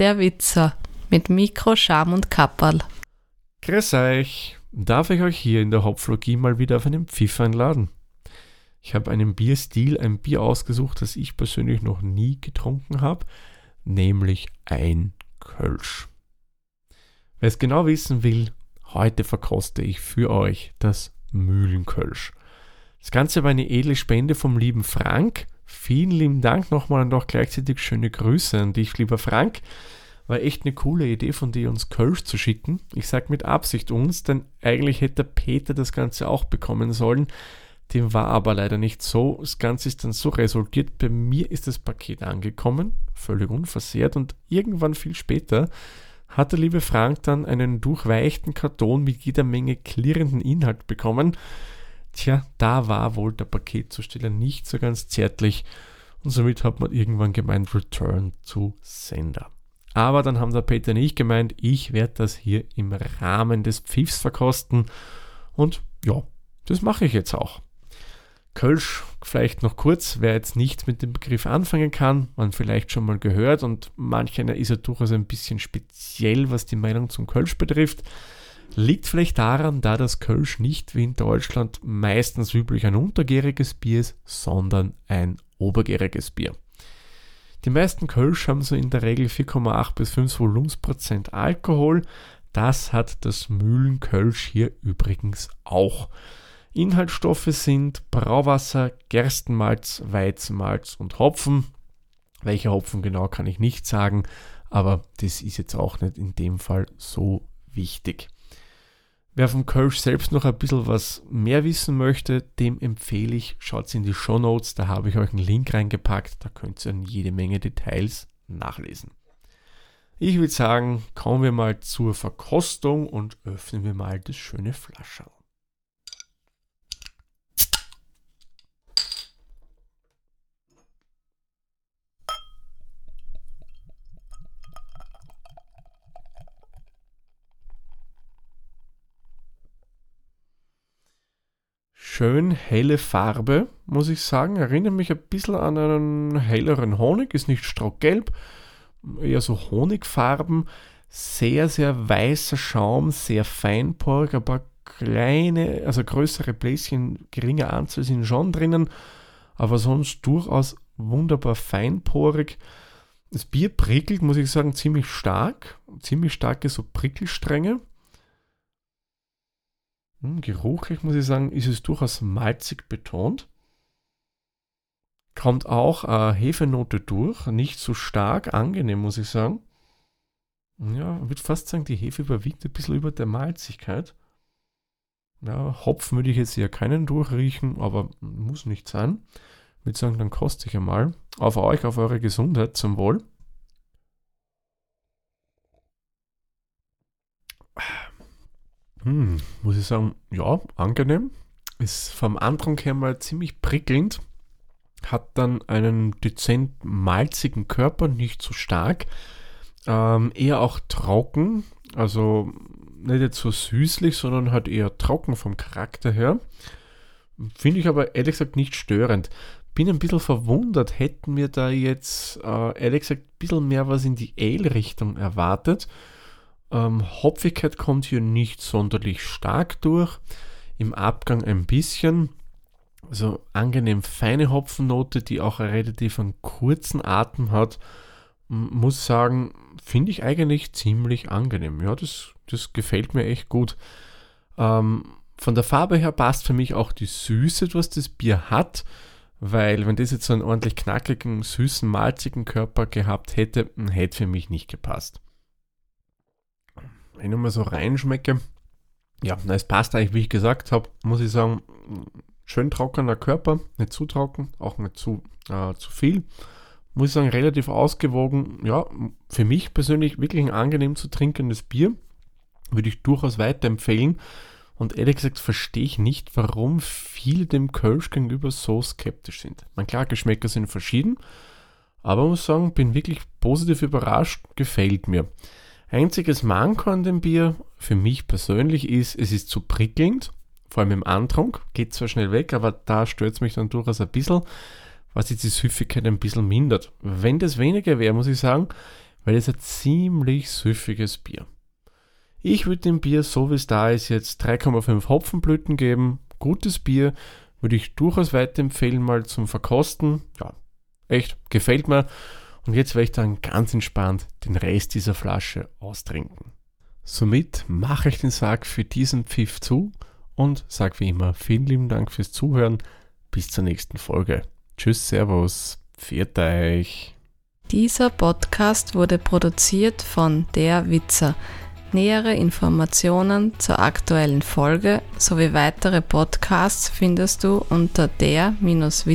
der Witzer mit Mikro, Scham und Kapperl. Grüß euch! Darf ich euch hier in der Hopflogie mal wieder auf einen Pfiff einladen? Ich habe einen Bierstil, ein Bier ausgesucht, das ich persönlich noch nie getrunken habe, nämlich ein Kölsch. Wer es genau wissen will, heute verkoste ich für euch das Mühlenkölsch. Das Ganze war eine edle Spende vom lieben Frank. Vielen lieben Dank nochmal und auch gleichzeitig schöne Grüße an dich, lieber Frank. War echt eine coole Idee von dir, uns Kölsch zu schicken. Ich sag mit Absicht uns, denn eigentlich hätte Peter das Ganze auch bekommen sollen. Dem war aber leider nicht so. Das Ganze ist dann so resultiert. Bei mir ist das Paket angekommen, völlig unversehrt und irgendwann viel später hat der liebe Frank dann einen durchweichten Karton mit jeder Menge klirrenden Inhalt bekommen. Tja, da war wohl der Paketzusteller nicht so ganz zärtlich und somit hat man irgendwann gemeint Return to Sender. Aber dann haben der Peter nicht gemeint, ich werde das hier im Rahmen des Pfiffs verkosten und ja, das mache ich jetzt auch. Kölsch, vielleicht noch kurz, wer jetzt nicht mit dem Begriff anfangen kann, man vielleicht schon mal gehört und manch einer ist ja durchaus ein bisschen speziell, was die Meinung zum Kölsch betrifft. Liegt vielleicht daran, da das Kölsch nicht wie in Deutschland meistens üblich ein untergäriges Bier ist, sondern ein obergäriges Bier. Die meisten Kölsch haben so in der Regel 4,8 bis 5 Volumensprozent Alkohol. Das hat das Mühlenkölsch hier übrigens auch. Inhaltsstoffe sind Brauwasser, Gerstenmalz, Weizenmalz und Hopfen. Welcher Hopfen genau kann ich nicht sagen, aber das ist jetzt auch nicht in dem Fall so wichtig. Wer vom Kölsch selbst noch ein bisschen was mehr wissen möchte, dem empfehle ich, schaut in die Show Notes, da habe ich euch einen Link reingepackt, da könnt ihr jede Menge Details nachlesen. Ich würde sagen, kommen wir mal zur Verkostung und öffnen wir mal das schöne Flascherl. Schön helle Farbe, muss ich sagen. Erinnert mich ein bisschen an einen helleren Honig, ist nicht strohgelb, eher so Honigfarben. Sehr, sehr weißer Schaum, sehr feinporig, aber kleine, also größere Bläschen, geringe Anzahl sind schon drinnen, aber sonst durchaus wunderbar feinporig. Das Bier prickelt, muss ich sagen, ziemlich stark, ziemlich starke so Prickelstränge. Hm, geruchlich muss ich sagen, ist es durchaus malzig betont. Kommt auch eine Hefenote durch, nicht so stark, angenehm muss ich sagen. Ja, ich würde fast sagen, die Hefe überwiegt ein bisschen über der Malzigkeit. Ja, Hopfen würde ich jetzt eher keinen durchriechen, aber muss nicht sein. Ich würde sagen, dann koste ich einmal. Auf euch, auf eure Gesundheit, zum Wohl. Hm, muss ich sagen, ja, angenehm. Ist vom Andrang her mal ziemlich prickelnd. Hat dann einen dezent malzigen Körper, nicht so stark. Ähm, eher auch trocken. Also nicht jetzt so süßlich, sondern halt eher trocken vom Charakter her. Finde ich aber ehrlich gesagt nicht störend. Bin ein bisschen verwundert, hätten wir da jetzt äh, ehrlich gesagt ein bisschen mehr was in die Ale-Richtung erwartet. Ähm, Hopfigkeit kommt hier nicht sonderlich stark durch. Im Abgang ein bisschen. Also angenehm feine Hopfennote, die auch relativ einen kurzen Atem hat. Muss sagen, finde ich eigentlich ziemlich angenehm. Ja, das, das gefällt mir echt gut. Ähm, von der Farbe her passt für mich auch die Süße, was das Bier hat, weil wenn das jetzt so einen ordentlich knackigen, süßen, malzigen Körper gehabt hätte, hätte für mich nicht gepasst wenn ich nochmal so reinschmecke, ja, es passt eigentlich, wie ich gesagt habe, muss ich sagen, schön trockener Körper, nicht zu trocken, auch nicht zu, äh, zu viel. Muss ich sagen, relativ ausgewogen. Ja, für mich persönlich wirklich ein angenehm zu trinkendes Bier. Würde ich durchaus weiterempfehlen. Und ehrlich gesagt verstehe ich nicht, warum viele dem Kölsch gegenüber so skeptisch sind. Mein klar, Geschmäcker sind verschieden, aber muss sagen, bin wirklich positiv überrascht, gefällt mir. Einziges Manko an dem Bier für mich persönlich ist, es ist zu prickelnd, vor allem im Antrunk, geht zwar schnell weg, aber da stört es mich dann durchaus ein bisschen, was jetzt die Süffigkeit ein bisschen mindert. Wenn das weniger wäre, muss ich sagen, weil es ein ziemlich süffiges Bier. Ich würde dem Bier, so wie es da ist, jetzt 3,5 Hopfenblüten geben. Gutes Bier würde ich durchaus weiterempfehlen, mal zum Verkosten. Ja, echt, gefällt mir. Und jetzt werde ich dann ganz entspannt den Rest dieser Flasche austrinken. Somit mache ich den Sack für diesen Pfiff zu und sage wie immer vielen lieben Dank fürs Zuhören. Bis zur nächsten Folge. Tschüss, Servus, viert euch. Dieser Podcast wurde produziert von Der Witzer. Nähere Informationen zur aktuellen Folge sowie weitere Podcasts findest du unter der-witzer.at.